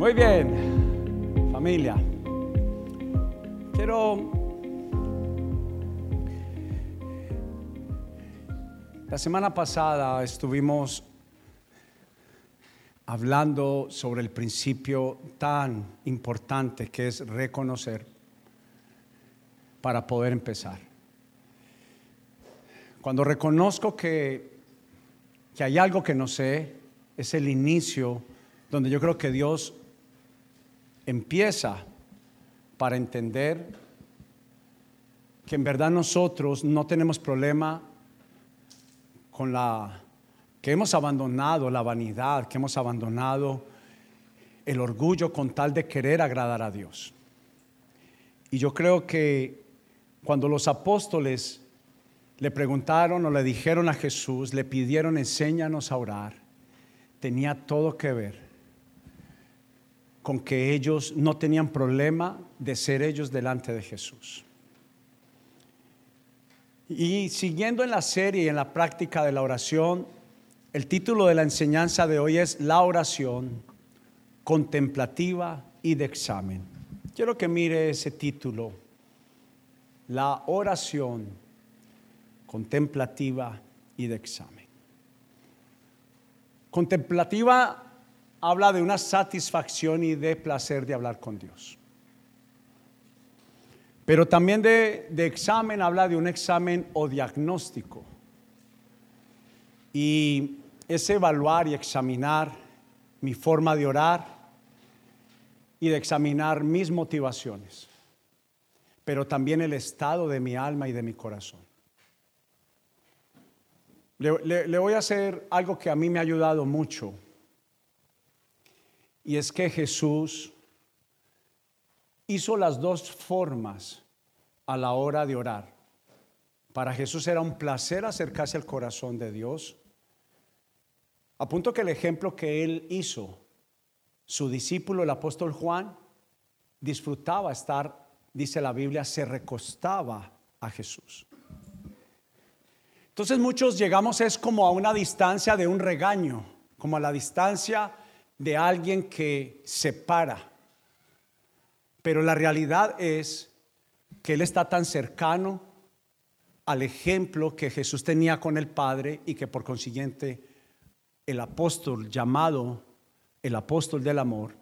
Muy bien, familia. Quiero... La semana pasada estuvimos hablando sobre el principio tan importante que es reconocer para poder empezar. Cuando reconozco que, que hay algo que no sé, es el inicio donde yo creo que Dios empieza para entender que en verdad nosotros no tenemos problema con la que hemos abandonado la vanidad, que hemos abandonado el orgullo con tal de querer agradar a Dios. Y yo creo que cuando los apóstoles le preguntaron o le dijeron a Jesús, le pidieron enséñanos a orar, tenía todo que ver con que ellos no tenían problema de ser ellos delante de Jesús. Y siguiendo en la serie y en la práctica de la oración, el título de la enseñanza de hoy es La oración contemplativa y de examen. Quiero que mire ese título, La oración contemplativa y de examen. Contemplativa habla de una satisfacción y de placer de hablar con Dios. Pero también de, examen habla de un examen o diagnóstico. Y es evaluar y examinar mi forma de orar y de examinar mis motivaciones, pero también el estado de mi alma y de mi corazón. le voy a hacer algo que a mí me ha ayudado mucho y es que Jesús hizo las dos formas a la hora de orar. Para Jesús era un placer acercarse al corazón de Dios. A punto que el ejemplo que él hizo, su discípulo, el apóstol Juan, disfrutaba estar, dice la Biblia, se recostaba a Jesús. Entonces muchos llegamos es como a una distancia de un regaño, como a la distancia de alguien que se para. Pero la realidad es que Él está tan cercano al ejemplo que Jesús tenía con el Padre y que por consiguiente el apóstol llamado el apóstol del amor,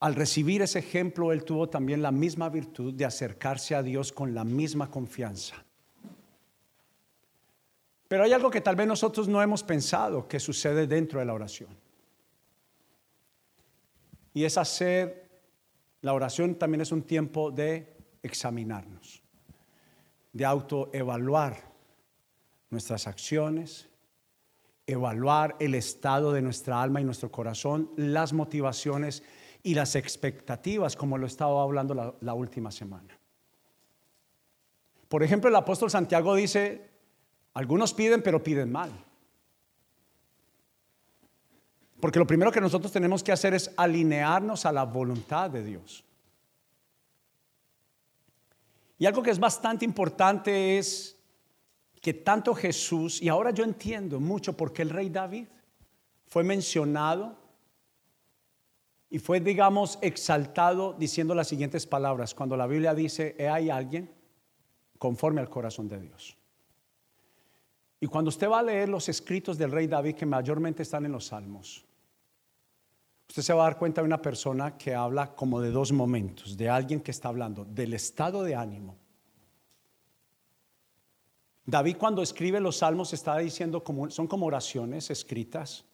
al recibir ese ejemplo, él tuvo también la misma virtud de acercarse a Dios con la misma confianza. Pero hay algo que tal vez nosotros no hemos pensado que sucede dentro de la oración. Y es hacer, la oración también es un tiempo de examinarnos, de autoevaluar nuestras acciones, evaluar el estado de nuestra alma y nuestro corazón, las motivaciones y las expectativas, como lo estaba hablando la, la última semana. Por ejemplo, el apóstol Santiago dice, algunos piden, pero piden mal. Porque lo primero que nosotros tenemos que hacer es alinearnos a la voluntad de Dios. Y algo que es bastante importante es que tanto Jesús, y ahora yo entiendo mucho por qué el rey David fue mencionado y fue, digamos, exaltado diciendo las siguientes palabras, cuando la Biblia dice, hay alguien conforme al corazón de Dios. Y cuando usted va a leer los escritos del rey David, que mayormente están en los salmos, usted se va a dar cuenta de una persona que habla como de dos momentos, de alguien que está hablando del estado de ánimo. David cuando escribe los salmos está diciendo como son como oraciones escritas,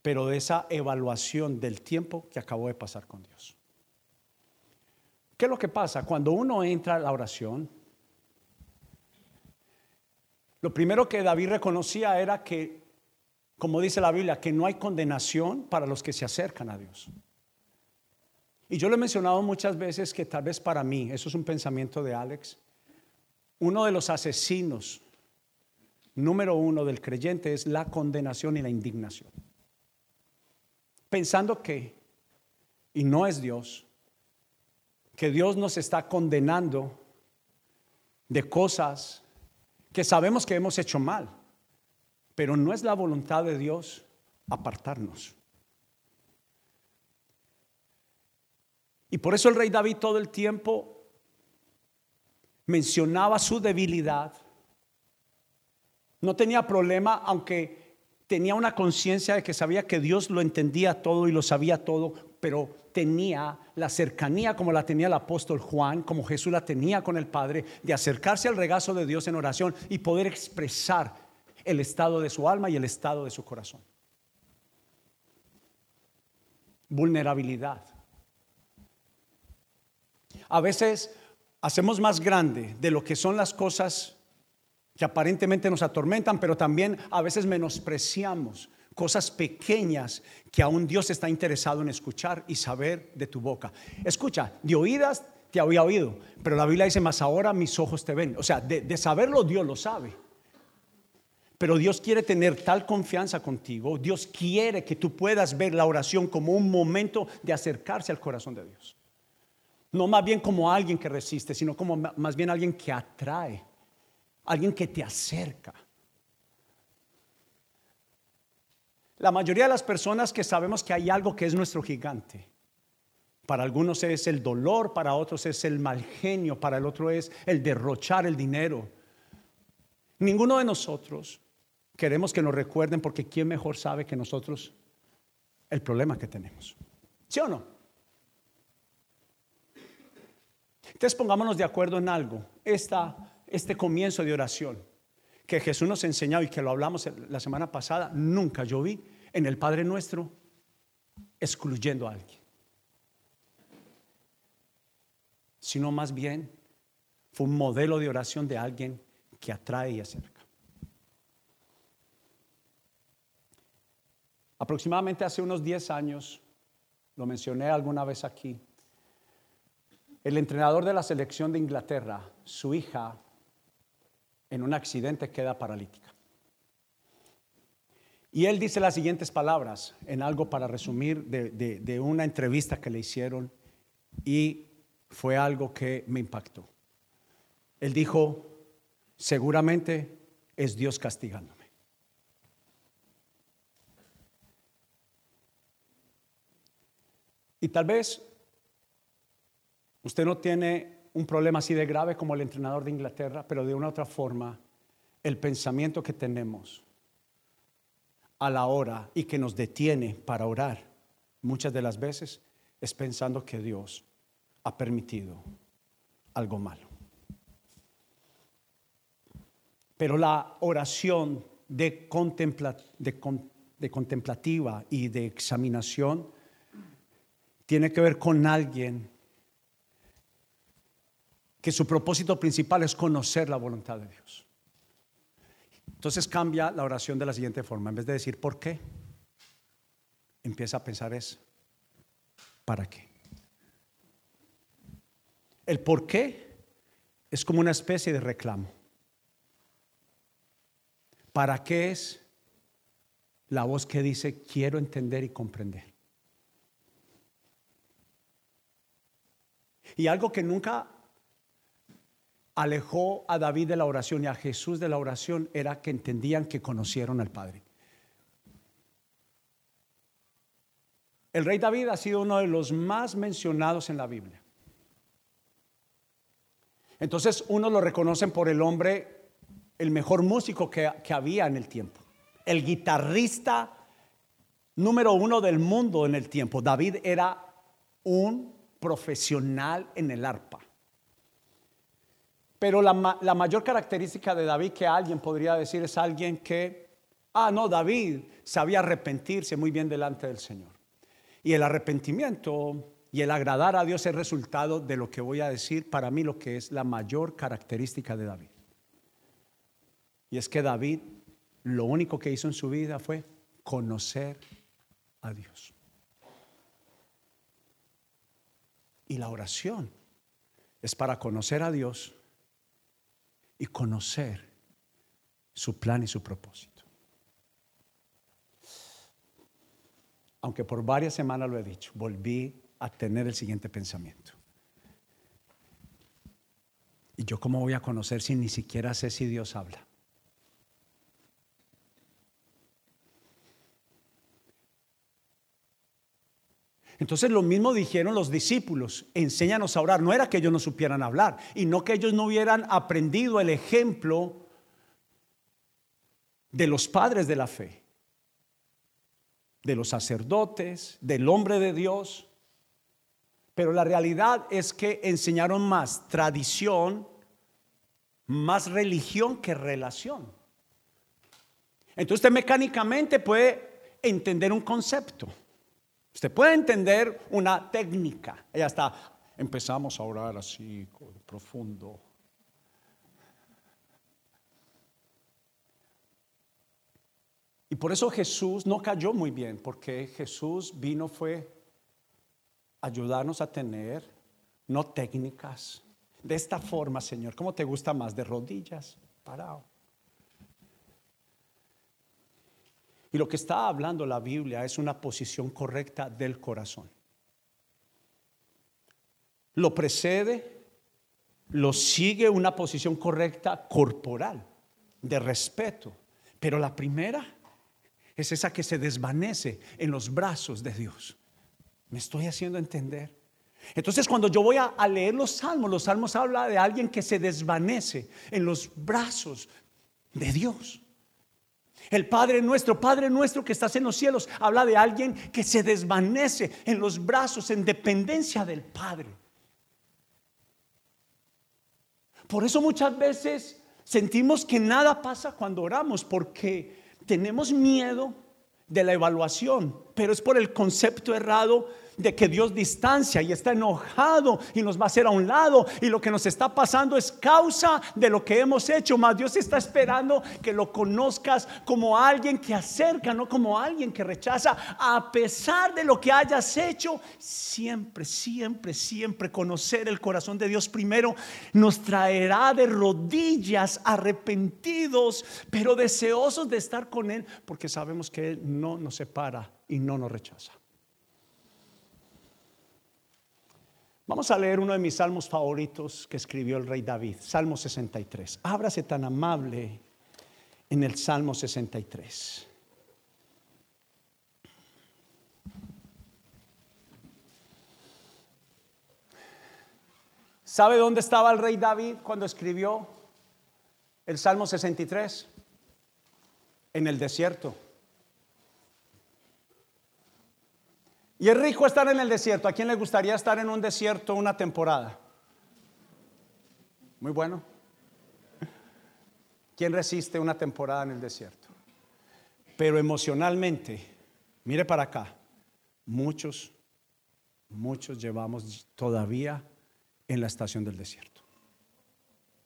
pero de esa evaluación del tiempo que acabó de pasar con Dios. ¿Qué es lo que pasa? Cuando uno entra a la oración, lo primero que David reconocía era que como dice la Biblia, que no hay condenación para los que se acercan a Dios. Y yo lo he mencionado muchas veces que tal vez para mí, eso es un pensamiento de Alex, uno de los asesinos número uno del creyente es la condenación y la indignación. Pensando que, y no es Dios, que Dios nos está condenando de cosas que sabemos que hemos hecho mal. Pero no es la voluntad de Dios apartarnos. Y por eso el rey David todo el tiempo mencionaba su debilidad. No tenía problema, aunque tenía una conciencia de que sabía que Dios lo entendía todo y lo sabía todo, pero tenía la cercanía como la tenía el apóstol Juan, como Jesús la tenía con el Padre, de acercarse al regazo de Dios en oración y poder expresar el estado de su alma y el estado de su corazón. Vulnerabilidad. A veces hacemos más grande de lo que son las cosas que aparentemente nos atormentan, pero también a veces menospreciamos cosas pequeñas que aún Dios está interesado en escuchar y saber de tu boca. Escucha, de oídas te había oído, pero la Biblia dice, más ahora mis ojos te ven. O sea, de, de saberlo Dios lo sabe. Pero Dios quiere tener tal confianza contigo, Dios quiere que tú puedas ver la oración como un momento de acercarse al corazón de Dios. No más bien como alguien que resiste, sino como más bien alguien que atrae, alguien que te acerca. La mayoría de las personas que sabemos que hay algo que es nuestro gigante, para algunos es el dolor, para otros es el mal genio, para el otro es el derrochar el dinero. Ninguno de nosotros queremos que nos recuerden porque ¿quién mejor sabe que nosotros el problema que tenemos? ¿Sí o no? Entonces pongámonos de acuerdo en algo. Esta, este comienzo de oración que Jesús nos enseñó y que lo hablamos la semana pasada, nunca yo vi en el Padre nuestro excluyendo a alguien. Sino más bien fue un modelo de oración de alguien que atrae y acerca. Aproximadamente hace unos 10 años, lo mencioné alguna vez aquí, el entrenador de la selección de Inglaterra, su hija, en un accidente queda paralítica. Y él dice las siguientes palabras en algo para resumir de, una entrevista que le hicieron y fue algo que me impactó. Él dijo, seguramente es Dios castigándome. Y tal vez Usted no tiene un problema así de grave como el entrenador de Inglaterra, pero de una otra forma, el pensamiento que tenemos a la hora y que nos detiene para orar muchas de las veces es pensando que Dios ha permitido algo malo. Pero la oración de, de contemplativa y de examinación tiene que ver con alguien que su propósito principal es conocer la voluntad de Dios. Entonces cambia la oración de la siguiente forma. En vez de decir ¿por qué? Empieza a pensar es ¿para qué? El por qué es como una especie de reclamo. ¿Para qué es la voz que dice quiero entender y comprender? Y algo que nunca alejó a David de la oración y a Jesús de la oración era que entendían que conocieron al Padre. El rey David ha sido uno de los más mencionados en la Biblia. Entonces uno lo reconocen por el hombre, el mejor músico que, que había en el tiempo, el guitarrista número uno del mundo en el tiempo. David era un profesional en el arpa. Pero la, mayor característica de David que alguien podría decir es alguien que, ah, no, David sabía arrepentirse muy bien delante del Señor. Y el arrepentimiento y el agradar a Dios es resultado de lo que voy a decir para mí lo que es la mayor característica de David. Y es que David lo único que hizo en su vida fue conocer a Dios. Y la oración es para conocer a Dios y conocer su plan y su propósito. Aunque por varias semanas lo he dicho, volví a tener el siguiente pensamiento. ¿Y yo cómo voy a conocer si ni siquiera sé si Dios habla? Entonces lo mismo dijeron los discípulos, enséñanos a orar. No era que ellos no supieran hablar y no que ellos no hubieran aprendido el ejemplo de los padres de la fe, de los sacerdotes, del hombre de Dios. Pero la realidad es que enseñaron más tradición, más religión que relación. Entonces usted mecánicamente puede entender un concepto. Usted puede entender una técnica. Ya está. Empezamos a orar así, profundo. Y por eso Jesús no cayó muy bien, porque Jesús vino fue ayudarnos a tener no técnicas. De esta forma, Señor, ¿cómo te gusta más? De rodillas, parado. Y lo que está hablando la Biblia es una posición correcta del corazón. Lo precede, lo sigue una posición correcta corporal, de respeto. Pero la primera es esa que se desvanece en los brazos de Dios. ¿Me estoy haciendo entender? Entonces cuando yo voy a, leer los salmos, los salmos habla de alguien que se desvanece en los brazos de Dios. El Padre nuestro, Padre nuestro que estás en los cielos, habla de alguien que se desvanece en los brazos, en dependencia del Padre. Por eso muchas veces sentimos que nada pasa cuando oramos, porque tenemos miedo de la evaluación, pero es por el concepto errado de que Dios distancia y está enojado y nos va a hacer a un lado y lo que nos está pasando es causa de lo que hemos hecho, más Dios está esperando que lo conozcas como alguien que acerca, no como alguien que rechaza, a pesar de lo que hayas hecho, siempre, siempre, siempre conocer el corazón de Dios primero nos traerá de rodillas arrepentidos, pero deseosos de estar con Él, porque sabemos que Él no nos separa y no nos rechaza. Vamos a leer uno de mis salmos favoritos que escribió el rey David, Salmo 63. Ábrase tan amable en el Salmo 63. ¿Sabe dónde estaba el rey David cuando escribió el Salmo 63? En el desierto. Y es rico estar en el desierto. ¿A quién le gustaría estar en un desierto una temporada? Muy bueno. ¿Quién resiste una temporada en el desierto? Pero emocionalmente, mire para acá, muchos, muchos llevamos todavía en la estación del desierto.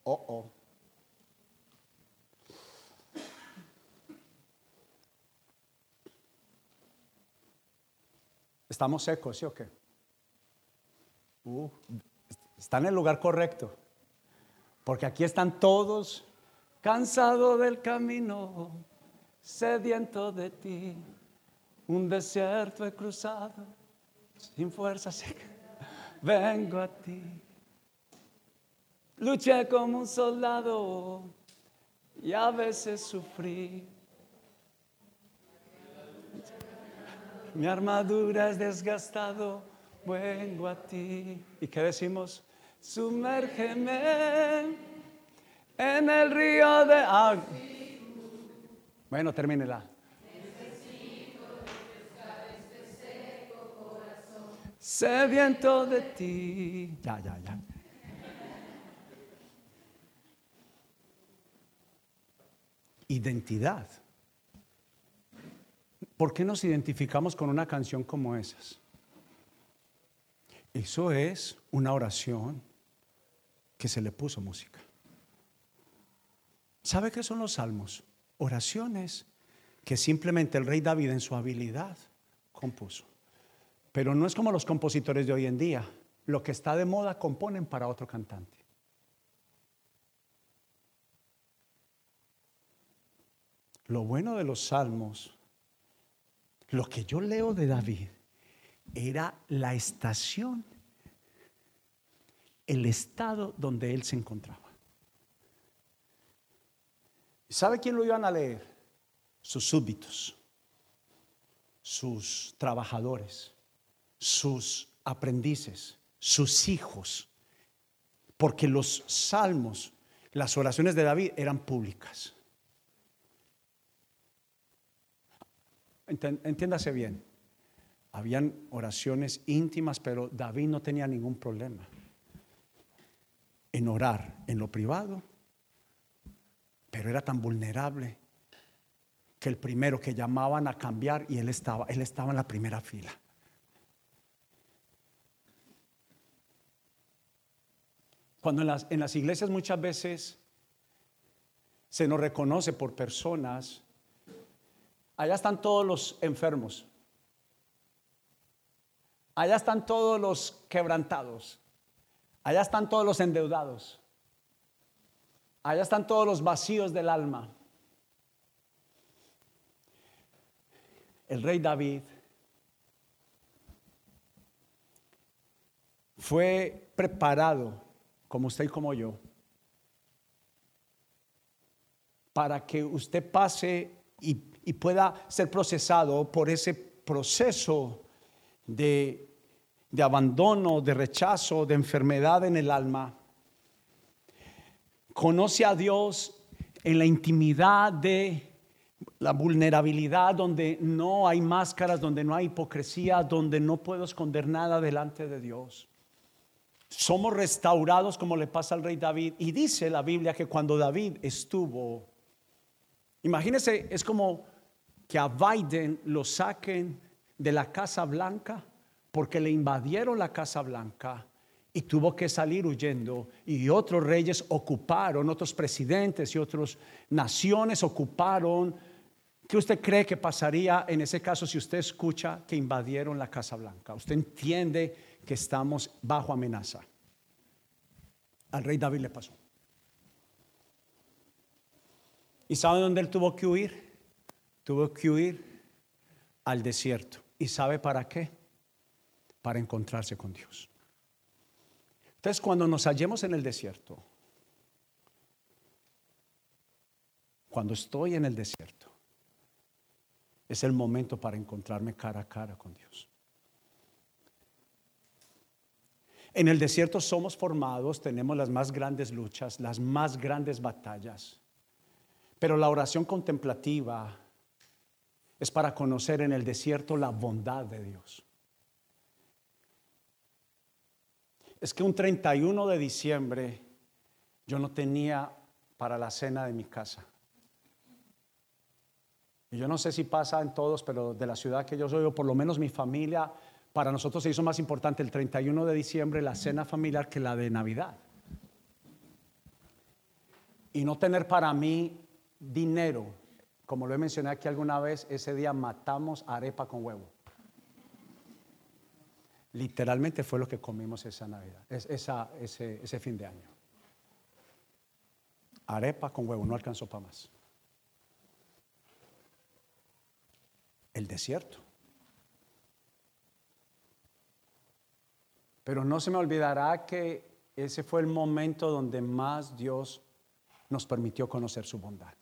Oh, oh. Estamos secos, ¿sí o qué? Uh, está en el lugar correcto. Porque aquí están todos cansados del camino, sediento de ti. Un desierto he cruzado, sin fuerza Vengo a ti. Luché como un soldado y a veces sufrí mi armadura es desgastado, vengo a ti. ¿Y qué decimos? Sumérgeme en el río de agua. Bueno, termínela. Sediento de ti. Ya, ya, ya. Identidad. ¿Por qué nos identificamos con una canción como esas? Eso es una oración que se le puso música. ¿Sabe qué son los salmos? Oraciones que simplemente el rey David en su habilidad compuso. Pero no es como los compositores de hoy en día. Lo que está de moda componen para otro cantante. Lo bueno de los salmos lo que yo leo de David era la estación, el estado donde él se encontraba. ¿Sabe quién lo iban a leer? Sus súbditos, sus trabajadores, sus aprendices, sus hijos, porque los salmos, las oraciones de David eran públicas. Entiéndase bien, habían oraciones íntimas, pero David no tenía ningún problema en orar en lo privado, pero era tan vulnerable que el primero que llamaban a cambiar y él estaba, él estaba en la primera fila. Cuando en las, en las iglesias muchas veces se nos reconoce por personas Allá están todos los enfermos. Allá están todos los quebrantados. Allá están todos los endeudados. Allá están todos los vacíos del alma. El rey David fue preparado, como usted y como yo, para que usted pase y pueda ser procesado por ese proceso de, abandono, de rechazo, de enfermedad en el alma. Conoce a Dios en la intimidad de la vulnerabilidad, donde no hay máscaras, donde no hay hipocresía, donde no puedo esconder nada delante de Dios. Somos restaurados como le pasa al rey David. Y dice la Biblia que cuando David estuvo, imagínese, es como que a Biden lo saquen de la Casa Blanca porque le invadieron la Casa Blanca y tuvo que salir huyendo y otros reyes ocuparon, otros presidentes y otras naciones ocuparon. ¿Qué usted cree que pasaría en ese caso si usted escucha que invadieron la Casa Blanca? Usted entiende que estamos bajo amenaza. Al rey David le pasó. ¿Y sabe dónde él tuvo que huir? tuvo que huir al desierto. ¿Y sabe para qué? Para encontrarse con Dios. Entonces, cuando nos hallemos en el desierto, cuando estoy en el desierto, es el momento para encontrarme cara a cara con Dios. En el desierto somos formados, tenemos las más grandes luchas, las más grandes batallas, pero la oración contemplativa es para conocer en el desierto la bondad de Dios. Es que un 31 de diciembre yo no tenía para la cena de mi casa. Y yo no sé si pasa en todos, pero de la ciudad que yo soy, o por lo menos mi familia, para nosotros se hizo más importante el 31 de diciembre la cena familiar que la de Navidad. Y no tener para mí dinero como lo he mencionado aquí alguna vez, ese día matamos arepa con huevo. Literalmente fue lo que comimos esa Navidad, ese, ese fin de año. Arepa con huevo, no alcanzó para más. El desierto. Pero no se me olvidará que ese fue el momento donde más Dios nos permitió conocer su bondad.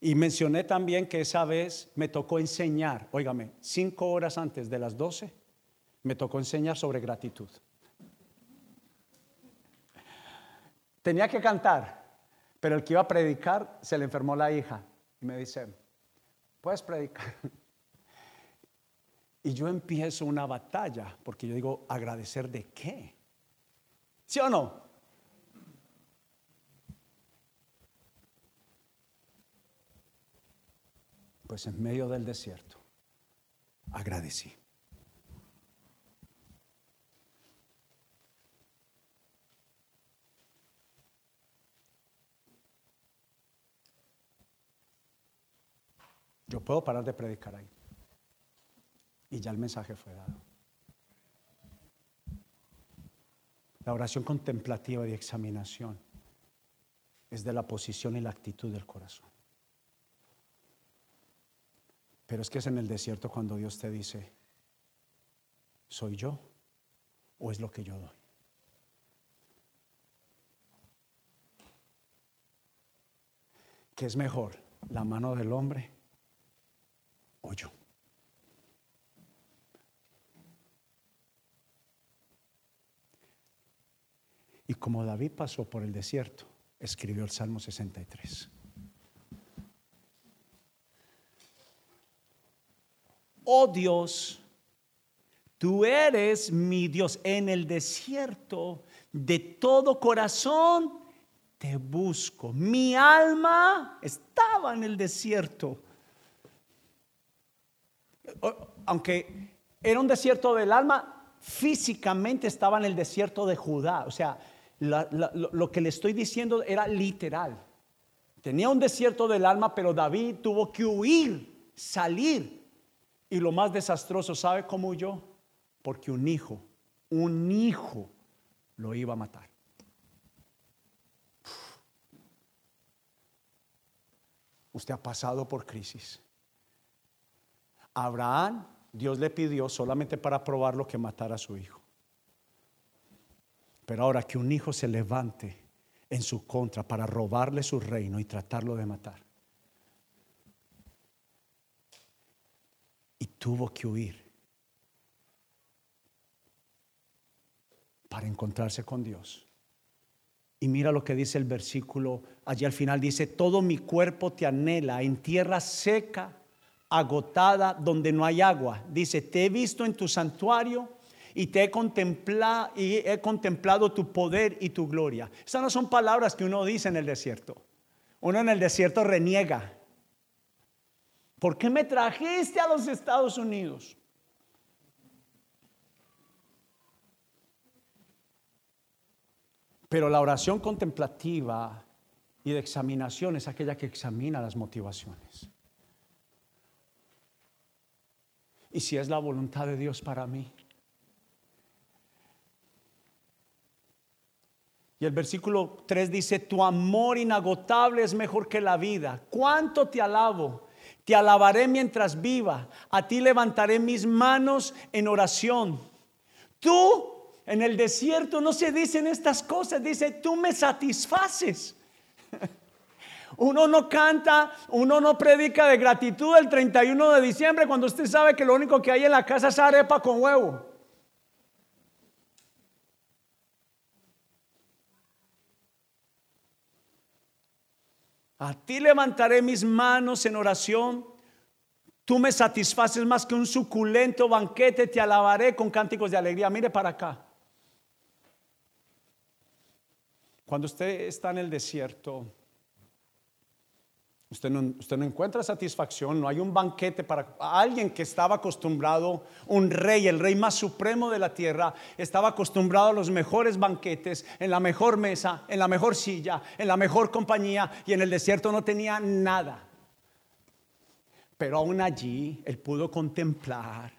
Y mencioné también que esa vez me tocó enseñar, óigame, cinco horas antes de las doce, me tocó enseñar sobre gratitud. Tenía que cantar, pero el que iba a predicar se le enfermó la hija y me dice, puedes predicar. Y yo empiezo una batalla, porque yo digo, agradecer de qué. ¿Sí o no? Pues en medio del desierto agradecí. Yo puedo parar de predicar ahí. Y ya el mensaje fue dado. La oración contemplativa y examinación es de la posición y la actitud del corazón. Pero es que es en el desierto cuando Dios te dice, ¿soy yo o es lo que yo doy? ¿Qué es mejor, la mano del hombre o yo? Y como David pasó por el desierto, escribió el Salmo 63. Oh Dios, tú eres mi Dios en el desierto de todo corazón te busco. Mi alma estaba en el desierto. Aunque era un desierto del alma, físicamente estaba en el desierto de Judá. O sea, lo que le estoy diciendo era literal. Tenía un desierto del alma, pero David tuvo que huir, salir. Y lo más desastroso, ¿sabe cómo huyó? Porque un hijo, un hijo lo iba a matar. Usted ha pasado por crisis. Abraham, Dios le pidió solamente para probarlo que matara a su hijo. Pero ahora que un hijo se levante en su contra para robarle su reino y tratarlo de matar. Y tuvo que huir para encontrarse con Dios. Y mira lo que dice el versículo, allí al final dice, todo mi cuerpo te anhela en tierra seca, agotada, donde no hay agua. Dice, te he visto en tu santuario y te he contemplado, y he contemplado tu poder y tu gloria. Esas no son palabras que uno dice en el desierto. Uno en el desierto reniega. ¿Por qué me trajiste a los Estados Unidos? Pero la oración contemplativa y de examinación es aquella que examina las motivaciones. Y si es la voluntad de Dios para mí. Y el versículo 3 dice, tu amor inagotable es mejor que la vida. ¿Cuánto te alabo? Te alabaré mientras viva. A ti levantaré mis manos en oración. Tú en el desierto no se dicen estas cosas, dice, tú me satisfaces. Uno no canta, uno no predica de gratitud el 31 de diciembre cuando usted sabe que lo único que hay en la casa es arepa con huevo. A ti levantaré mis manos en oración. Tú me satisfaces más que un suculento banquete. Te alabaré con cánticos de alegría. Mire para acá. Cuando usted está en el desierto, usted no, encuentra satisfacción, no hay un banquete para alguien que estaba acostumbrado, un rey, el rey más supremo de la tierra, estaba acostumbrado a los mejores banquetes, en la mejor mesa, en la mejor silla, en la mejor compañía, y en el desierto no tenía nada. Pero aún allí él pudo contemplar,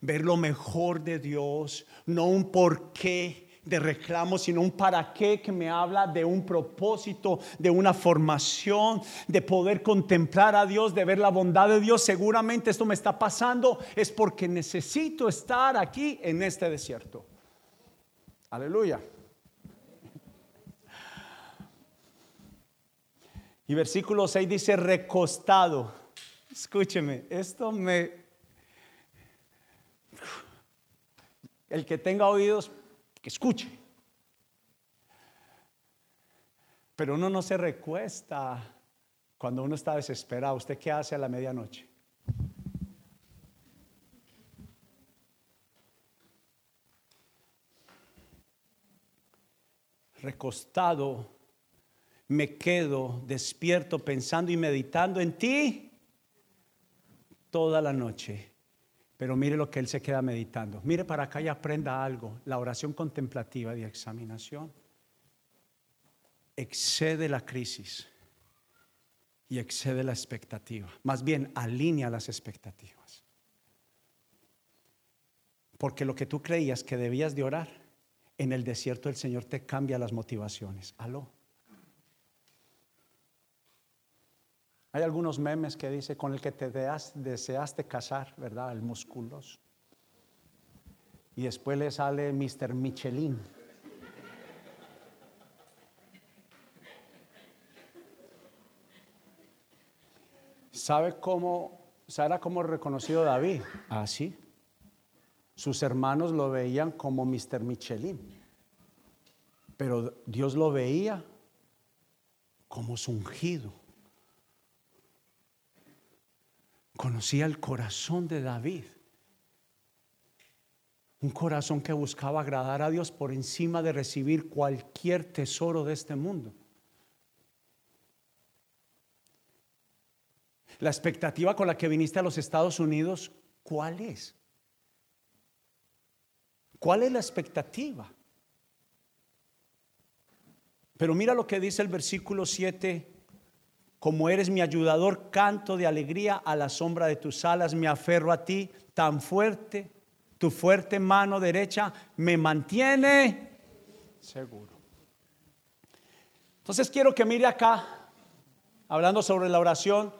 ver lo mejor de Dios, no un porqué de reclamo, sino un para qué que me habla de un propósito, de una formación, de poder contemplar a Dios, de ver la bondad de Dios. Seguramente esto me está pasando es porque necesito estar aquí en este desierto. Aleluya. Y versículo 6 dice recostado. Escúcheme, esto me... El que tenga oídos que escuche. Pero uno no se recuesta cuando uno está desesperado. ¿Usted qué hace a la medianoche? Recostado, me quedo despierto pensando y meditando en ti toda la noche. Pero mire lo que él se queda meditando. Mire para acá y aprenda algo. La oración contemplativa de examinación excede la crisis y excede la expectativa. Más bien, alinea las expectativas. Porque lo que tú creías que debías de orar, en el desierto el Señor te cambia las motivaciones. Aló. Hay algunos memes que dice con el que te deseaste casar, ¿verdad? El musculoso. Y después le sale Mr. Michelin. ¿Sabe cómo, sabe cómo reconocido David? Así. Ah, Sus hermanos lo veían como Mr. Michelin. Pero Dios lo veía como su ungido. Conocía el corazón de David. Un corazón que buscaba agradar a Dios por encima de recibir cualquier tesoro de este mundo. La expectativa con la que viniste a los Estados Unidos, ¿cuál es? ¿Cuál es la expectativa? Pero mira lo que dice el versículo 7. Como eres mi ayudador, canto de alegría a la sombra de tus alas, me aferro a ti tan fuerte, tu fuerte mano derecha me mantiene seguro. Entonces quiero que mire acá, hablando sobre la oración,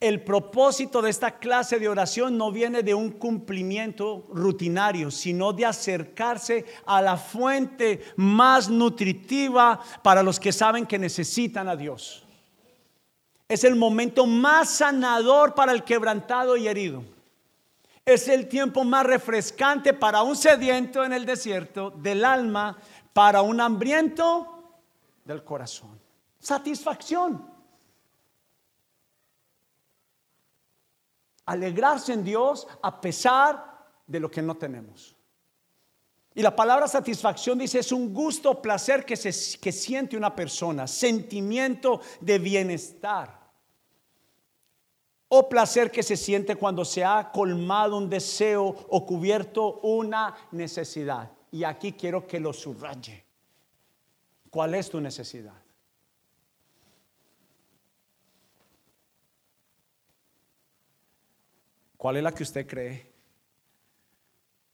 el propósito de esta clase de oración no viene de un cumplimiento rutinario, sino de acercarse a la fuente más nutritiva para los que saben que necesitan a Dios. Es el momento más sanador para el quebrantado y herido. Es el tiempo más refrescante para un sediento en el desierto del alma, para un hambriento del corazón. Satisfacción. alegrarse en Dios a pesar de lo que no tenemos. Y la palabra satisfacción dice es un gusto, placer que, se, que siente una persona, sentimiento de bienestar. O placer que se siente cuando se ha colmado un deseo o cubierto una necesidad. Y aquí quiero que lo subraye. ¿Cuál es tu necesidad? ¿Cuál es la que usted cree?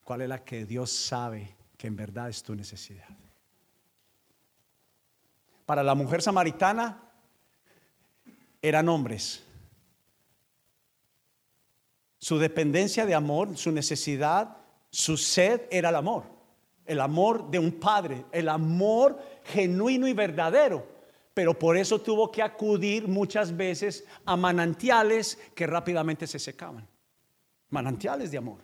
¿Cuál es la que Dios sabe que en verdad es tu necesidad? Para la mujer samaritana eran hombres. Su dependencia de amor, su necesidad, su sed era el amor. El amor de un padre, el amor genuino y verdadero. Pero por eso tuvo que acudir muchas veces a manantiales que rápidamente se secaban manantiales de amor.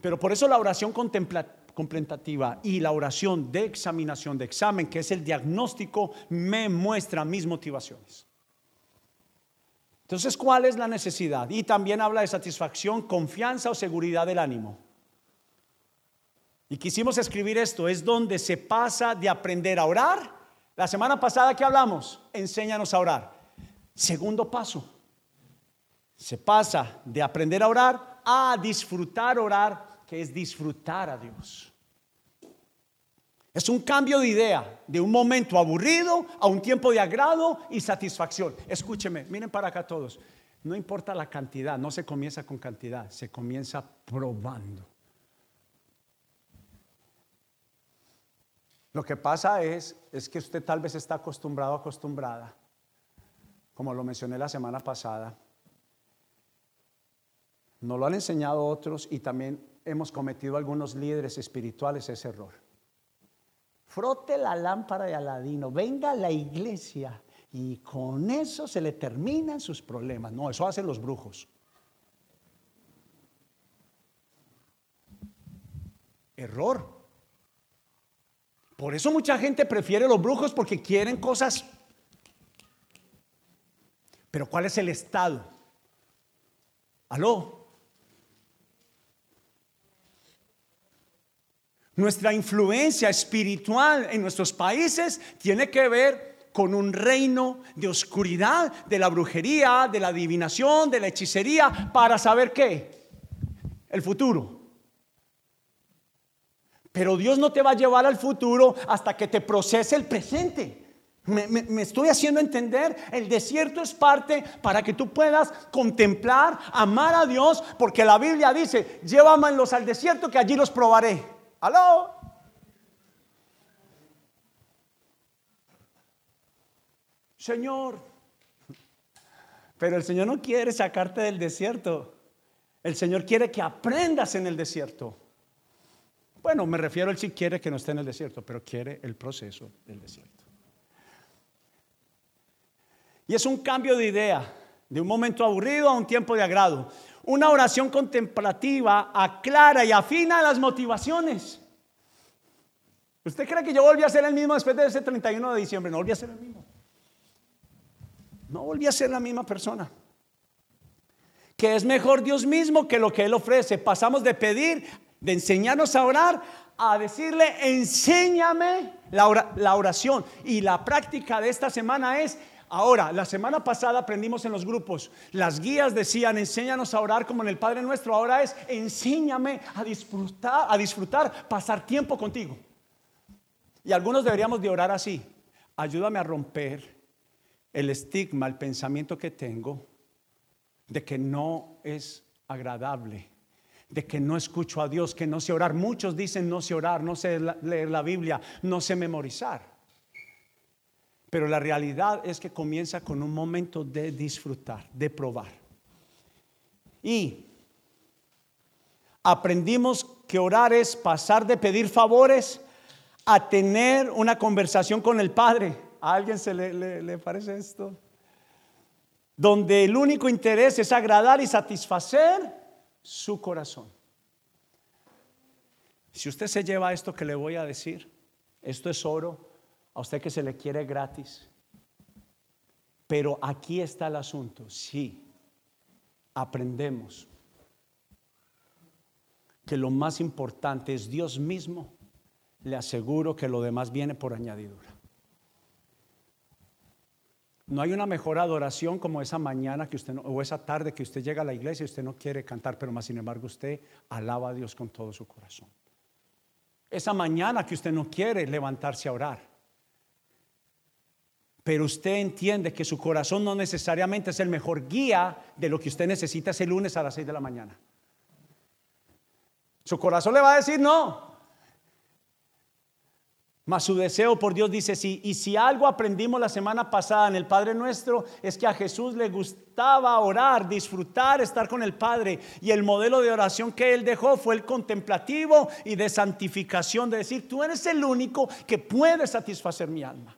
Pero por eso la oración contemplativa y la oración de examinación, de examen, que es el diagnóstico, me muestra mis motivaciones. Entonces, ¿cuál es la necesidad? Y también habla de satisfacción, confianza o seguridad del ánimo. Y quisimos escribir esto, es donde se pasa de aprender a orar. La semana pasada que hablamos, enséñanos a orar. Segundo paso, se pasa de aprender a orar a disfrutar orar, que es disfrutar a Dios. Es un cambio de idea, de un momento aburrido a un tiempo de agrado y satisfacción. Escúcheme, miren para acá todos. No importa la cantidad, no se comienza con cantidad, se comienza probando. Lo que pasa es, es que usted tal vez está acostumbrado, acostumbrada, como lo mencioné la semana pasada, no lo han enseñado otros y también hemos cometido algunos líderes espirituales ese error. Frote la lámpara de Aladino, venga a la iglesia y con eso se le terminan sus problemas. No, eso hacen los brujos. Error. Por eso mucha gente prefiere los brujos porque quieren cosas. Pero ¿cuál es el estado? Aló, Nuestra influencia espiritual en nuestros países tiene que ver con un reino de oscuridad, de la brujería, de la adivinación, de la hechicería, para saber qué? El futuro. Pero Dios no te va a llevar al futuro hasta que te procese el presente. Me, estoy haciendo entender, el desierto es parte para que tú puedas contemplar, amar a Dios, porque la Biblia dice, llévamelos al desierto que allí los probaré. ¿Aló? Señor, pero el Señor no quiere sacarte del desierto. El Señor quiere que aprendas en el desierto. Bueno, me refiero, Él sí quiere que no esté en el desierto, pero quiere el proceso del desierto. Y es un cambio de idea, de un momento aburrido a un tiempo de agrado. Una oración contemplativa aclara y afina las motivaciones. ¿Usted cree que yo volví a ser el mismo después de ese 31 de diciembre? No volví a ser el mismo. No volví a ser la misma persona. Que es mejor Dios mismo que lo que Él ofrece. Pasamos de pedir, de enseñarnos a orar, a decirle, enséñame la oración. Y la práctica de esta semana es Ahora, la semana pasada aprendimos en los grupos, las guías decían, enséñanos a orar como en el Padre Nuestro, ahora es, enséñame a disfrutar, a disfrutar, pasar tiempo contigo. Y algunos deberíamos de orar así, ayúdame a romper el estigma, el pensamiento que tengo de que no es agradable, de que no escucho a Dios, que no sé orar. Muchos dicen no sé orar, no sé leer la Biblia, no sé memorizar. Pero la realidad es que comienza con un momento de disfrutar, de probar. Y aprendimos que orar es pasar de pedir favores a tener una conversación con el Padre. ¿A alguien se le, le parece esto? Donde el único interés es agradar y satisfacer su corazón. Si usted se lleva esto que le voy a decir, esto es oro, a usted que se le quiere gratis. Pero aquí está el asunto. Si aprendemos que lo más importante es Dios mismo, le aseguro que lo demás viene por añadidura. No hay una mejor adoración como esa mañana que usted o esa tarde que usted llega a la iglesia y usted no quiere cantar, pero más sin embargo usted alaba a Dios con todo su corazón. Esa mañana que usted no quiere levantarse a orar, pero usted entiende que su corazón no necesariamente es el mejor guía de lo que usted necesita ese lunes a las 6 de la mañana. Su corazón le va a decir no. Mas su deseo por Dios dice sí. Y si algo aprendimos la semana pasada en el Padre Nuestro es que a Jesús le gustaba orar, disfrutar, estar con el Padre. Y el modelo de oración que él dejó fue el contemplativo y de santificación, de decir, tú eres el único que puede satisfacer mi alma.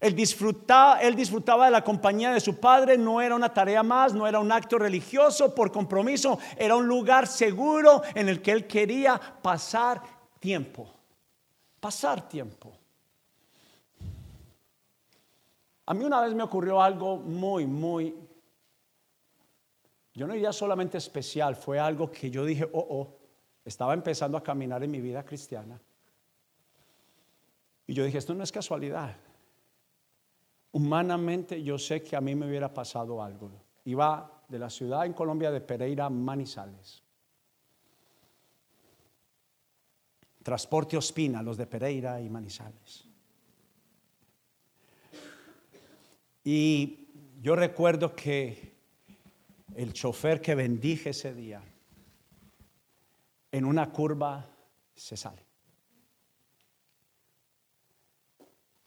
Él disfrutaba, él disfrutaba de la compañía de su padre, no era una tarea más, no era un acto religioso por compromiso, era un lugar seguro en el que él quería pasar tiempo. Pasar tiempo. A mí una vez me ocurrió algo muy, muy, yo no diría solamente especial, fue algo que yo dije, oh, oh, estaba empezando a caminar en mi vida cristiana. Y yo dije, esto no es casualidad. Humanamente yo sé que a mí me hubiera pasado algo. Iba de la ciudad en Colombia de Pereira a Manizales. Transporte Ospina, los de Pereira y Manizales. Y yo recuerdo que el chofer que bendije ese día, en una curva se sale.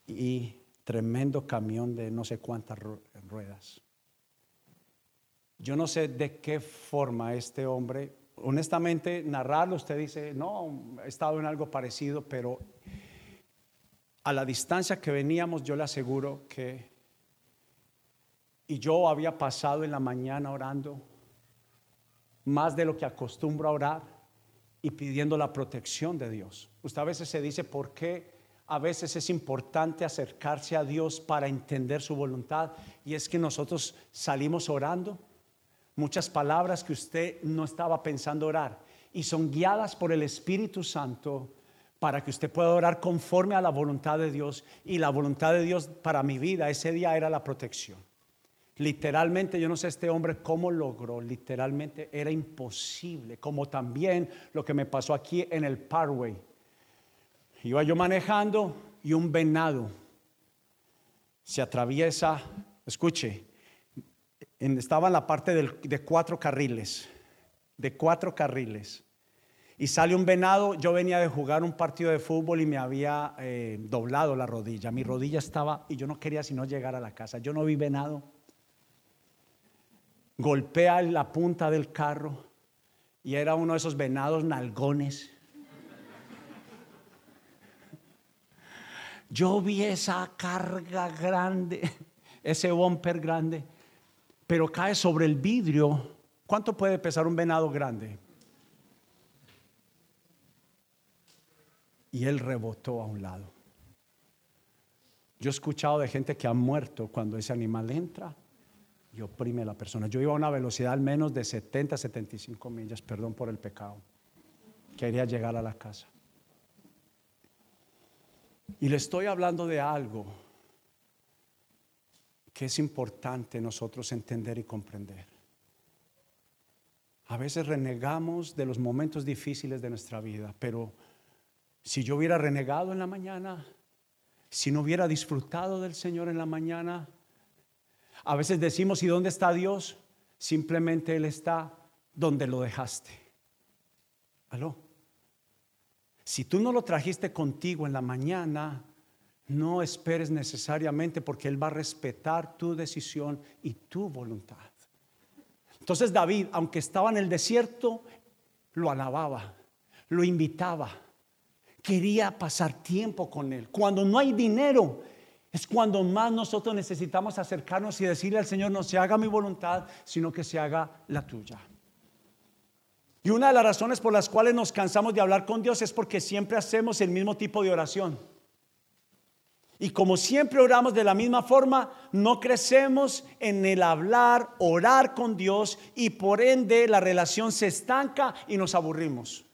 Y tremendo camión de no sé cuántas ruedas. Yo no sé de qué forma este hombre, honestamente, narrarlo, usted dice, no, he estado en algo parecido, pero a la distancia que veníamos, yo le aseguro que, y yo había pasado en la mañana orando más de lo que acostumbro a orar y pidiendo la protección de Dios. Usted a veces se dice, ¿por qué? a veces es importante acercarse a Dios para entender su voluntad. Y es que nosotros salimos orando, muchas palabras que usted no estaba pensando orar, y son guiadas por el Espíritu Santo para que usted pueda orar conforme a la voluntad de Dios. Y la voluntad de Dios para mi vida ese día era la protección. Literalmente, yo no sé este hombre cómo logró, literalmente era imposible, como también lo que me pasó aquí en el Parway Iba yo manejando y un venado se atraviesa, escuche, estaba en la parte de cuatro carriles, de cuatro carriles. Y sale un venado, yo venía de jugar un partido de fútbol y me había eh, doblado la rodilla. Mi rodilla estaba y yo no quería sino llegar a la casa. Yo no vi venado. Golpea la punta del carro y era uno de esos venados nalgones Yo vi esa carga grande, ese bumper grande, pero cae sobre el vidrio. ¿Cuánto puede pesar un venado grande? y él rebotó a un lado. Yo he escuchado de gente que ha muerto cuando ese animal entra y oprime a la persona. Yo iba a una velocidad al menos de 70, 75 millas, perdón por el pecado. Quería llegar a la casa. Y le estoy hablando de algo que es importante nosotros entender y comprender. A veces renegamos de los momentos difíciles de nuestra vida, pero si yo hubiera renegado en la mañana, si no hubiera disfrutado del Señor en la mañana, a veces decimos, ¿y dónde está Dios? Simplemente Él está donde lo dejaste. ¿Aló? Si tú no lo trajiste contigo en la mañana, no esperes necesariamente porque Él va a respetar tu decisión y tu voluntad. Entonces David, aunque estaba en el desierto, lo alababa, lo invitaba, quería pasar tiempo con Él. Cuando no hay dinero, es cuando más nosotros necesitamos acercarnos y decirle al Señor, no se haga mi voluntad, sino que se haga la tuya. Y una de las razones por las cuales nos cansamos de hablar con Dios es porque siempre hacemos el mismo tipo de oración. Y como siempre oramos de la misma forma, no crecemos en el hablar, orar con Dios y por ende la relación se estanca y nos aburrimos.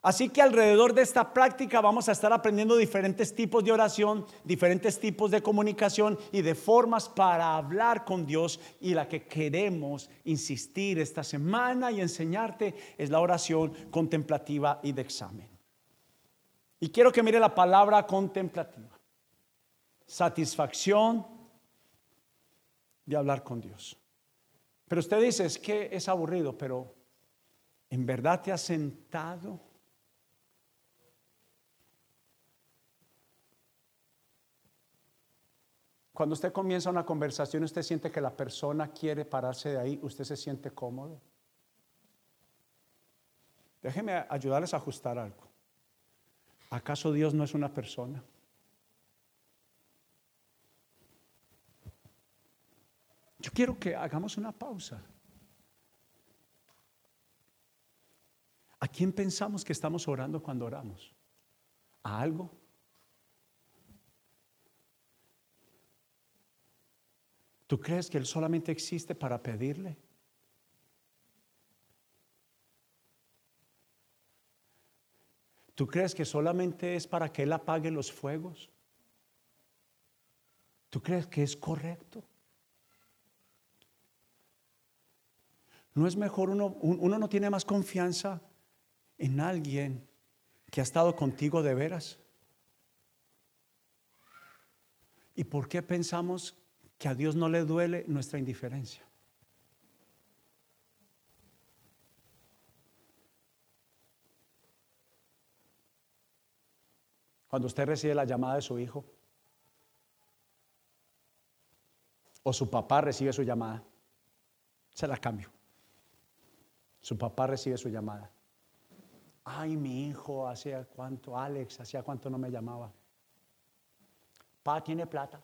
Así que alrededor de esta práctica vamos a estar aprendiendo diferentes tipos de oración, diferentes tipos de comunicación y de formas para hablar con Dios. Y la que queremos insistir esta semana y enseñarte es la oración contemplativa y de examen. Y quiero que mire la palabra contemplativa. Satisfacción de hablar con Dios. Pero usted dice, es que es aburrido, pero ¿en verdad te has sentado? Cuando usted comienza una conversación, usted siente que la persona quiere pararse de ahí, usted se siente cómodo. Déjeme ayudarles a ajustar algo. ¿Acaso Dios no es una persona? Yo quiero que hagamos una pausa. ¿A quién pensamos que estamos orando cuando oramos? ¿A algo? ¿Tú crees que Él solamente existe para pedirle? ¿Tú crees que solamente es para que Él apague los fuegos? ¿Tú crees que es correcto? ¿No es mejor uno, uno no tiene más confianza en alguien que ha estado contigo de veras? ¿Y por qué pensamos que a Dios no le duele nuestra indiferencia? Cuando usted recibe la llamada de su hijo, o su papá recibe su llamada, se la cambio. Su papá recibe su llamada. Ay, mi hijo, hacía cuánto, Alex, hacía cuánto no me llamaba. Pa tiene plata.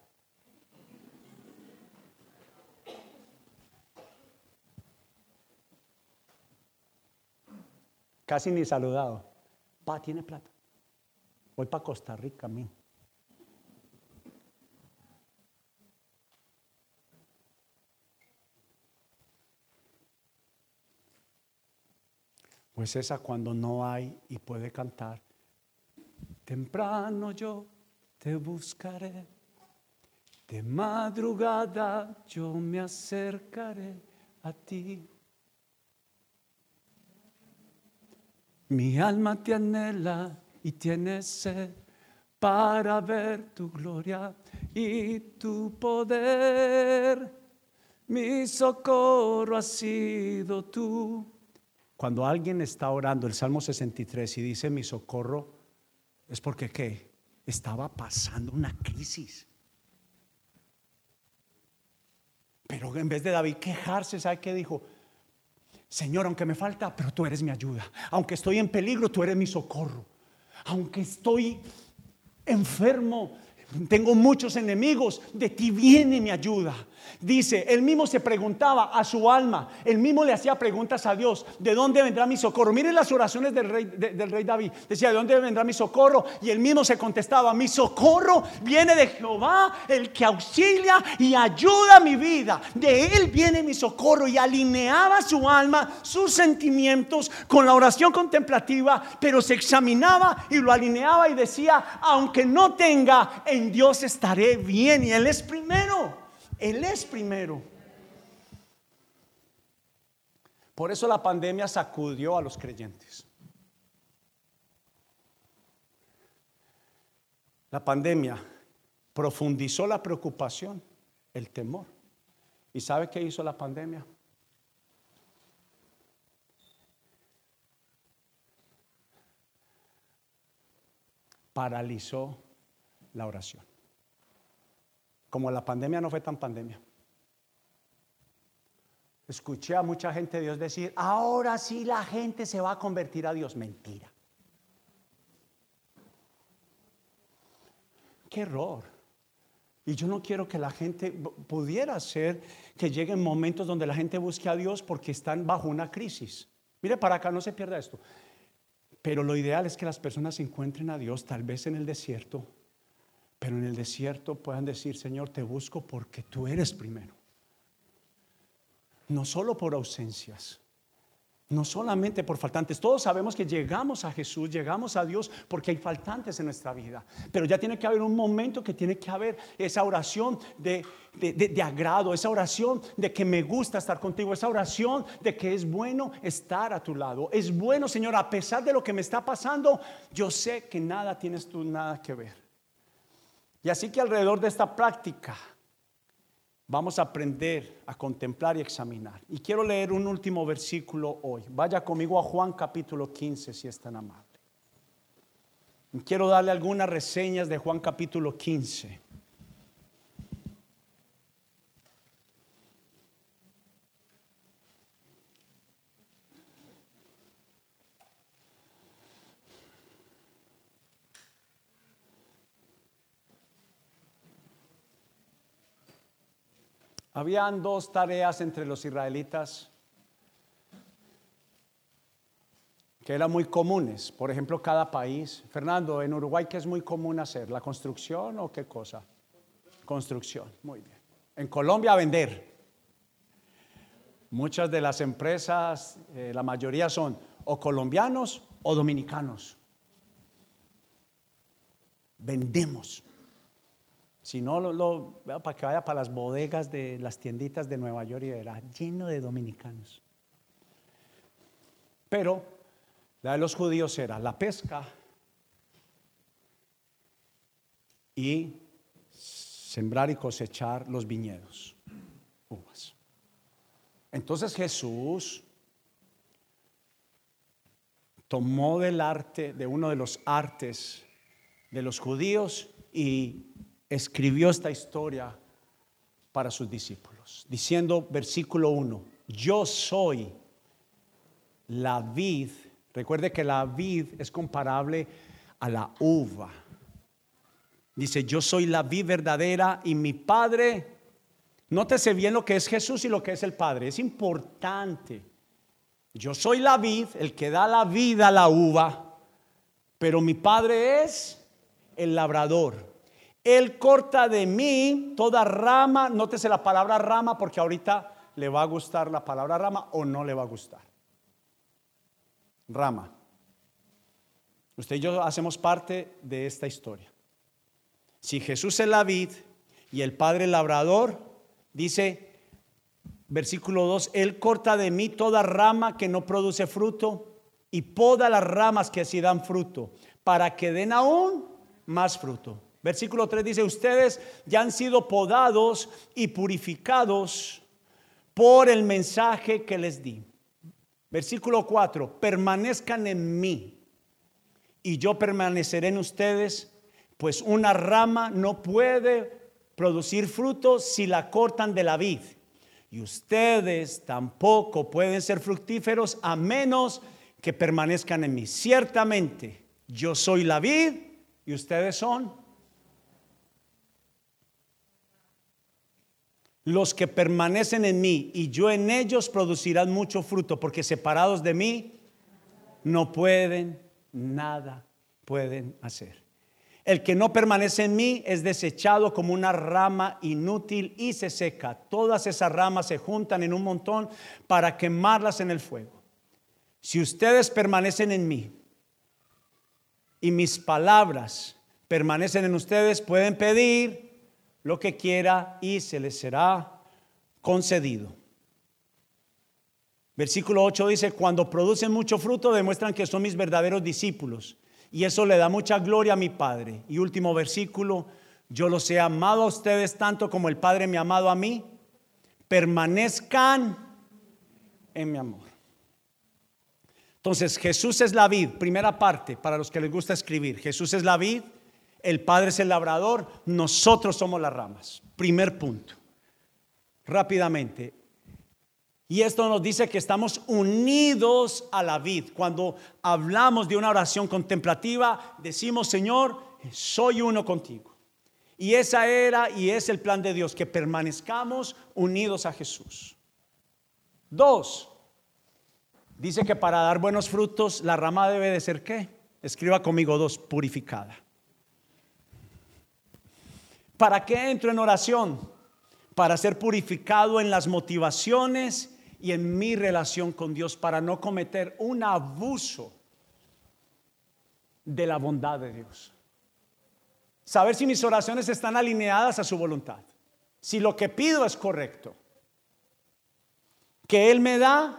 Casi ni saludado. Pa tiene plata. Voy para Costa Rica mí. Pues esa cuando no hay y puede cantar. Temprano yo te buscaré, de madrugada yo me acercaré a ti. Mi alma te anhela y tiene sed para ver tu gloria y tu poder. Mi socorro ha sido tú. Cuando alguien está orando el Salmo 63 y dice mi socorro, es porque ¿qué? Estaba pasando una crisis. Pero en vez de David quejarse, ¿sabe qué dijo? Señor, aunque me falta, pero tú eres mi ayuda. Aunque estoy en peligro, tú eres mi socorro. Aunque estoy enfermo, tengo muchos enemigos, de ti viene mi ayuda. Dice, él mismo se preguntaba a su alma, él mismo le hacía preguntas a Dios, ¿de dónde vendrá mi socorro? Miren las oraciones del rey, del rey David. Decía, ¿de dónde vendrá mi socorro? Y él mismo se contestaba, mi socorro viene de Jehová, el que auxilia y ayuda mi vida. De él viene mi socorro y alineaba su alma, sus sentimientos con la oración contemplativa, pero se examinaba y lo alineaba y decía, aunque no tenga, en Dios estaré bien. Y él es primero. Él es primero. Por eso la pandemia sacudió a los creyentes. La pandemia profundizó la preocupación, el temor. ¿Y sabe qué hizo la pandemia? Paralizó la oración como la pandemia no fue tan pandemia. Escuché a mucha gente de Dios decir, ahora sí la gente se va a convertir a Dios. Mentira. Qué error. Y yo no quiero que la gente pudiera ser que lleguen momentos donde la gente busque a Dios porque están bajo una crisis. Mire, para acá no se pierda esto. Pero lo ideal es que las personas encuentren a Dios tal vez en el desierto pero en el desierto puedan decir, Señor, te busco porque tú eres primero. No solo por ausencias, no solamente por faltantes. Todos sabemos que llegamos a Jesús, llegamos a Dios porque hay faltantes en nuestra vida. Pero ya tiene que haber un momento que tiene que haber esa oración de, de, agrado, esa oración de que me gusta estar contigo, esa oración de que es bueno estar a tu lado. Es bueno, Señor, a pesar de lo que me está pasando, yo sé que nada tienes tú nada que ver. Y así que alrededor de esta práctica vamos a aprender a contemplar y examinar. Y quiero leer un último versículo hoy. Vaya conmigo a Juan capítulo 15 si es tan amable. quiero darle algunas reseñas de Juan capítulo 15. Habían dos tareas entre los israelitas que eran muy comunes. Por ejemplo, cada país. Fernando, en Uruguay, ¿qué es muy común hacer? ¿La construcción o qué cosa? Construcción, muy bien. En Colombia, vender. Muchas de las empresas, eh, la mayoría son o colombianos o dominicanos. Vendemos. Si no, lo, para que vaya para las bodegas de las tienditas de Nueva York y verá lleno de dominicanos. Pero la de los judíos era la pesca y sembrar y cosechar los viñedos, uvas. Entonces Jesús tomó del arte, de uno de los artes de los judíos y escribió esta historia para sus discípulos, diciendo versículo 1, yo soy la vid, recuerde que la vid es comparable a la uva. Dice, yo soy la vid verdadera y mi padre, nótese bien lo que es Jesús y lo que es el Padre, es importante. Yo soy la vid, el que da la vida a la uva, pero mi Padre es el labrador. Él corta de mí toda rama, nótese la palabra rama porque ahorita le va a gustar la palabra rama o no le va a gustar. Rama. Usted y yo hacemos parte de esta historia. Si Jesús es la vid y el Padre labrador, dice versículo 2, Él corta de mí toda rama que no produce fruto y poda las ramas que así dan fruto, para que den aún más fruto. Versículo 3 dice, ustedes ya han sido podados y purificados por el mensaje que les di. Versículo 4, permanezcan en mí y yo permaneceré en ustedes, pues una rama no puede producir frutos si la cortan de la vid. Y ustedes tampoco pueden ser fructíferos a menos que permanezcan en mí. Ciertamente, yo soy la vid y ustedes son Los que permanecen en mí y yo en ellos producirán mucho fruto, porque separados de mí no pueden nada, pueden hacer. El que no permanece en mí es desechado como una rama inútil y se seca. Todas esas ramas se juntan en un montón para quemarlas en el fuego. Si ustedes permanecen en mí y mis palabras permanecen en ustedes, pueden pedir lo que quiera y se les será concedido. Versículo 8 dice, cuando producen mucho fruto demuestran que son mis verdaderos discípulos y eso le da mucha gloria a mi Padre. Y último versículo, yo los he amado a ustedes tanto como el Padre me ha amado a mí. Permanezcan en mi amor. Entonces, Jesús es la vid, primera parte, para los que les gusta escribir. Jesús es la vid, el Padre es el labrador, nosotros somos las ramas. Primer punto. Rápidamente, y esto nos dice que estamos unidos a la vid. Cuando hablamos de una oración contemplativa, decimos, Señor, soy uno contigo. Y esa era y es el plan de Dios, que permanezcamos unidos a Jesús. Dos, dice que para dar buenos frutos, la rama debe de ser qué? Escriba conmigo dos, purificada. ¿Para qué entro en oración? Para ser purificado en las motivaciones y en mi relación con Dios para no cometer un abuso de la bondad de Dios. Saber si mis oraciones están alineadas a su voluntad. Si lo que pido es correcto. Que Él me da,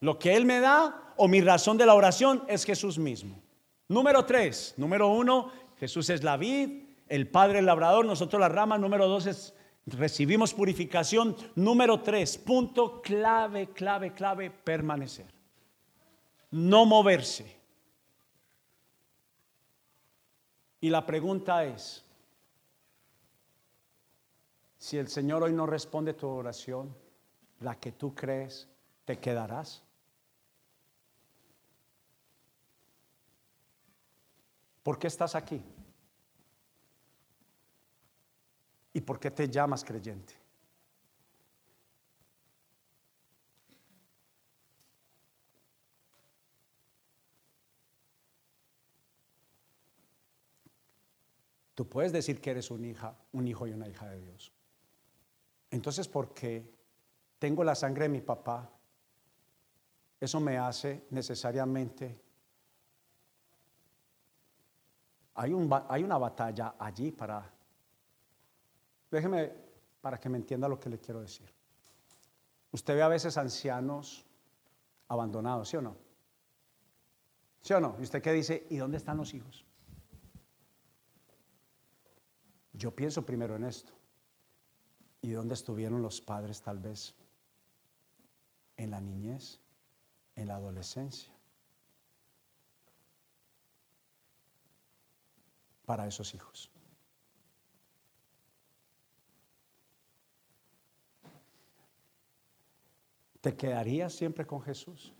lo que Él me da, o mi razón de la oración es Jesús mismo. Número tres, número uno, Jesús es la vid, el Padre labrador, nosotros la rama. Número dos es Recibimos purificación. Número tres, punto clave, clave, clave, permanecer. No moverse. Y la pregunta es, si el Señor hoy no responde tu oración, la que tú crees, ¿te quedarás? ¿Por qué estás aquí? ¿Y por qué te llamas creyente? Tú puedes decir que eres un hija, un hijo y una hija de Dios. Entonces, ¿por qué tengo la sangre de mi papá? Eso me hace necesariamente hay, un, hay una batalla allí para Déjeme para que me entienda lo que le quiero decir. Usted ve a veces ancianos abandonados, ¿sí o no? ¿Sí o no? ¿Y usted qué dice? ¿Y dónde están los hijos? Yo pienso primero en esto. ¿Y dónde estuvieron los padres tal vez? En la niñez, en la adolescencia. Para esos hijos. ¿Te quedarías siempre con Jesús?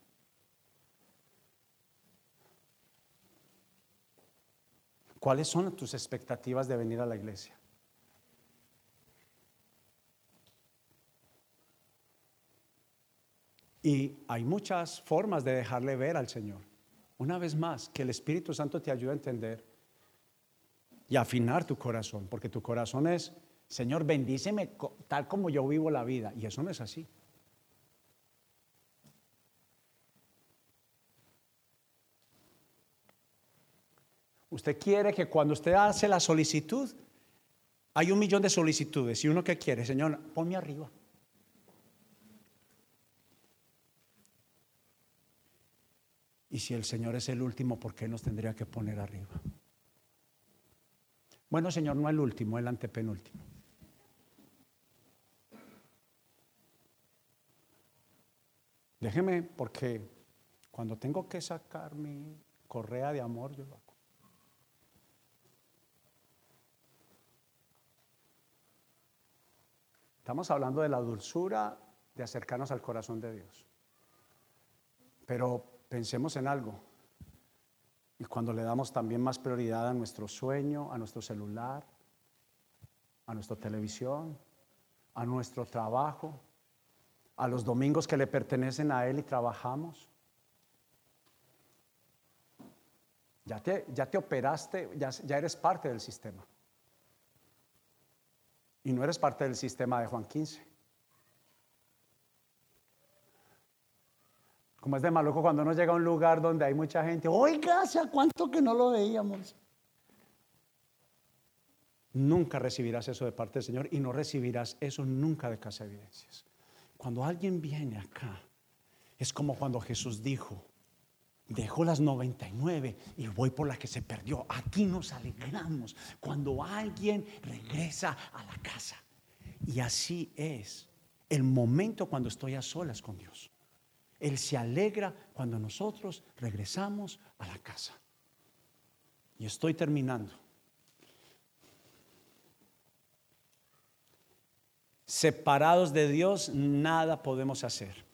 ¿Cuáles son tus expectativas de venir a la iglesia? Y hay muchas formas de dejarle ver al Señor. Una vez más, que el Espíritu Santo te ayude a entender y afinar tu corazón, porque tu corazón es, Señor, bendíceme tal como yo vivo la vida. Y eso no es así. Usted quiere que cuando usted hace la solicitud, hay un millón de solicitudes y uno que quiere, Señor, ponme arriba. Y si el Señor es el último, ¿por qué nos tendría que poner arriba? Bueno, Señor, no el último, el antepenúltimo. Déjeme, porque cuando tengo que sacar mi correa de amor, yo lo Estamos hablando de la dulzura de acercarnos al corazón de Dios. Pero pensemos en algo. Y cuando le damos también más prioridad a nuestro sueño, a nuestro celular, a nuestra televisión, a nuestro trabajo, a los domingos que le pertenecen a Él y trabajamos. Ya te, ya te operaste, ya, ya eres parte del sistema. Y no eres parte del sistema de Juan 15. Como es de maluco cuando uno llega a un lugar donde hay mucha gente, oiga, ¿hace cuánto que no lo veíamos? Nunca recibirás eso de parte del Señor y no recibirás eso nunca de Casa de Evidencias. Cuando alguien viene acá, es como cuando Jesús dijo, dejó las 99 y voy por la que se perdió. Aquí nos alegramos cuando alguien regresa a la casa. Y así es el momento cuando estoy a solas con Dios. Él se alegra cuando nosotros regresamos a la casa. Y estoy terminando. Separados de Dios, nada podemos hacer.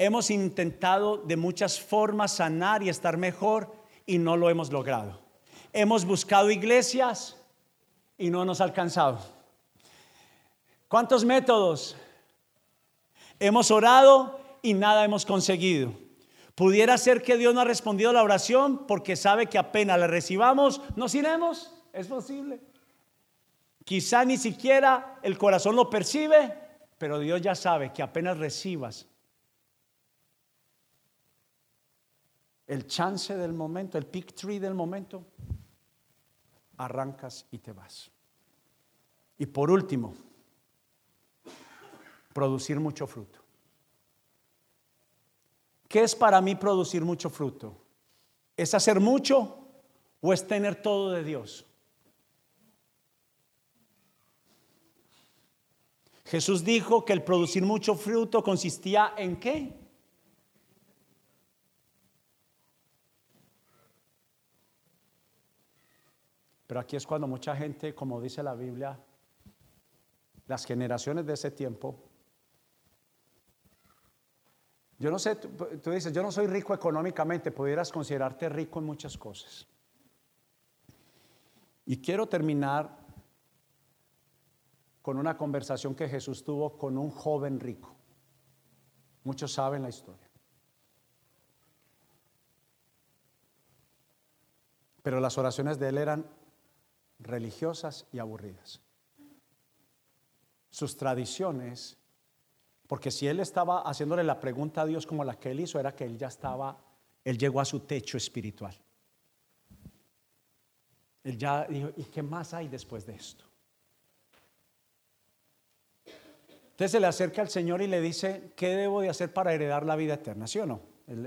Hemos intentado de muchas formas sanar y estar mejor y no lo hemos logrado. Hemos buscado iglesias y no nos ha alcanzado. ¿Cuántos métodos? Hemos orado y nada hemos conseguido. Pudiera ser que Dios no ha respondido a la oración porque sabe que apenas la recibamos, nos iremos. Es posible. Quizá ni siquiera el corazón lo percibe, pero Dios ya sabe que apenas recibas el chance del momento, el pick tree del momento, arrancas y te vas. Y por último, producir mucho fruto. ¿Qué es para mí producir mucho fruto? ¿Es hacer mucho o es tener todo de Dios? Jesús dijo que el producir mucho fruto consistía en qué? Aquí es cuando mucha gente, como dice la Biblia, las generaciones de ese tiempo, yo no sé, tú, dices, yo no soy rico económicamente, pudieras considerarte rico en muchas cosas. Y quiero terminar con una conversación que Jesús tuvo con un joven rico. Muchos saben la historia. Pero las oraciones de él eran religiosas y aburridas. Sus tradiciones, porque si él estaba haciéndole la pregunta a Dios como la que él hizo, era que él ya estaba, él llegó a su techo espiritual. Él ya dijo, ¿y qué más hay después de esto? Entonces se le acerca al Señor y le dice, ¿qué debo de hacer para heredar la vida eterna? ¿Sí o no?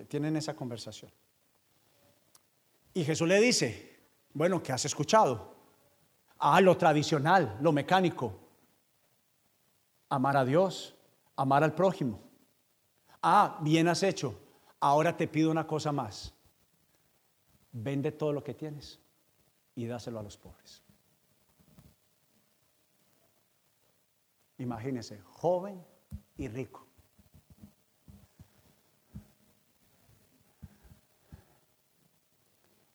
Tienen esa conversación. Y Jesús le dice, bueno, ¿qué has escuchado? Ah, lo tradicional, lo mecánico. Amar a Dios, amar al prójimo. Ah, bien has hecho. Ahora te pido una cosa más. Vende todo lo que tienes y dáselo a los pobres. Imagínese, joven y rico.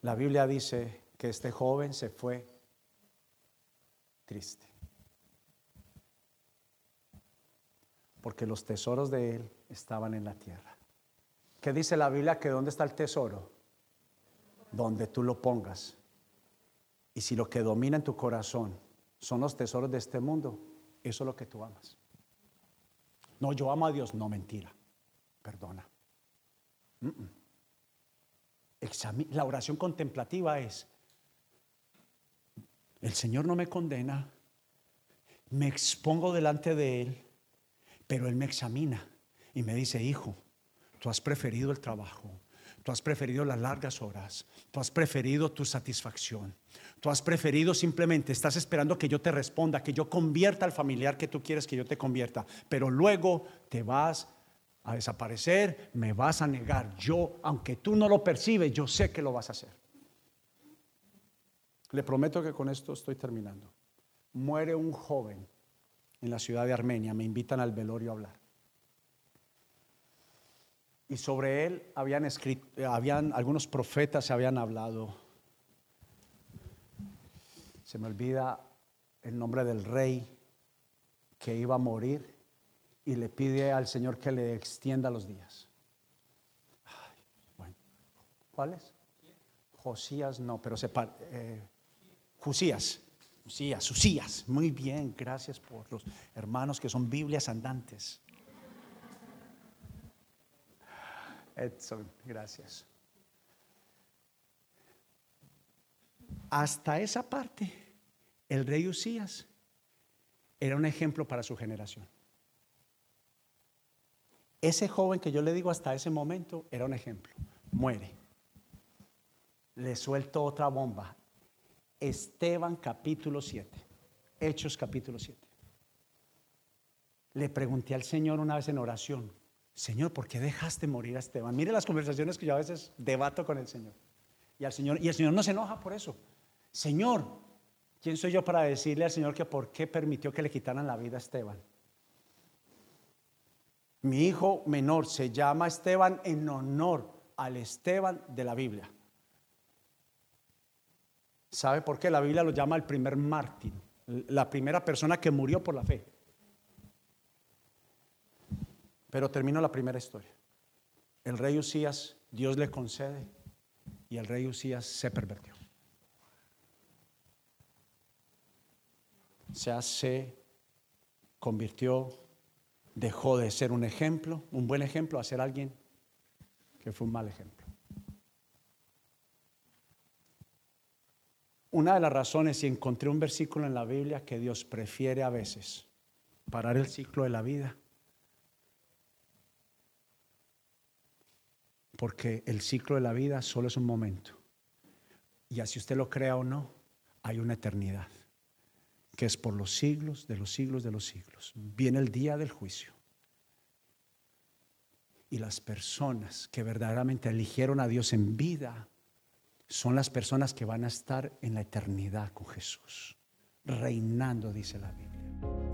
La Biblia dice que este joven se fue triste. Porque los tesoros de él estaban en la tierra. ¿Qué dice la Biblia? Que dónde está el tesoro? Donde tú lo pongas. Y si lo que domina en tu corazón son los tesoros de este mundo, eso es lo que tú amas. No, yo amo a Dios. No, mentira. Perdona. La oración contemplativa es, el Señor no me condena, me expongo delante de Él, pero Él me examina y me dice, hijo, tú has preferido el trabajo, tú has preferido las largas horas, tú has preferido tu satisfacción, Tú has preferido simplemente, estás esperando que yo te responda, que yo convierta al familiar que tú quieres que yo te convierta, pero luego te vas a desaparecer, me vas a negar. Yo, aunque tú no lo percibes, yo sé que lo vas a hacer. Le prometo que con esto estoy terminando. Muere un joven en la ciudad de Armenia, me invitan al velorio a hablar. Y sobre él habían escrito, habían algunos profetas habían hablado se me olvida el nombre del rey, que iba a morir y le pide al Señor que le extienda los días. bueno, ¿cuáles? Josías no, pero se eh, Jusías. Jusías, Susías. Muy bien, gracias por los hermanos que son Biblias andantes. Edson, gracias. Hasta esa parte, el rey Usías era un ejemplo para su generación. Ese joven que yo le digo hasta ese momento era un ejemplo. Muere. Le suelto otra bomba. Esteban capítulo 7. Hechos capítulo 7. Le pregunté al Señor una vez en oración, Señor, ¿por qué dejaste morir a Esteban? Mire las conversaciones que yo a veces debato con el Señor. Y, al Señor, y el Señor no se enoja por eso. Señor, ¿quién soy yo para decirle al Señor que por qué permitió que le quitaran la vida a Esteban? Mi hijo menor se llama Esteban en honor al Esteban de la Biblia. ¿Sabe por qué? La Biblia lo llama el primer mártir, la primera persona que murió por la fe. Pero termino la primera historia. El rey Usías, Dios le concede y el rey Usías se pervertió. O sea, se convirtió, dejó de ser un ejemplo, un buen ejemplo, a ser alguien que fue un mal ejemplo. Una de las razones, y encontré un versículo en la Biblia que Dios prefiere a veces parar el ciclo de la vida, porque el ciclo de la vida solo es un momento. Y así usted lo crea o no, hay una eternidad, que es por los siglos de los siglos de los siglos. Viene el día del juicio. Y las personas que verdaderamente eligieron a Dios en vida son las personas que van a estar en la eternidad con Jesús, reinando, dice la Biblia.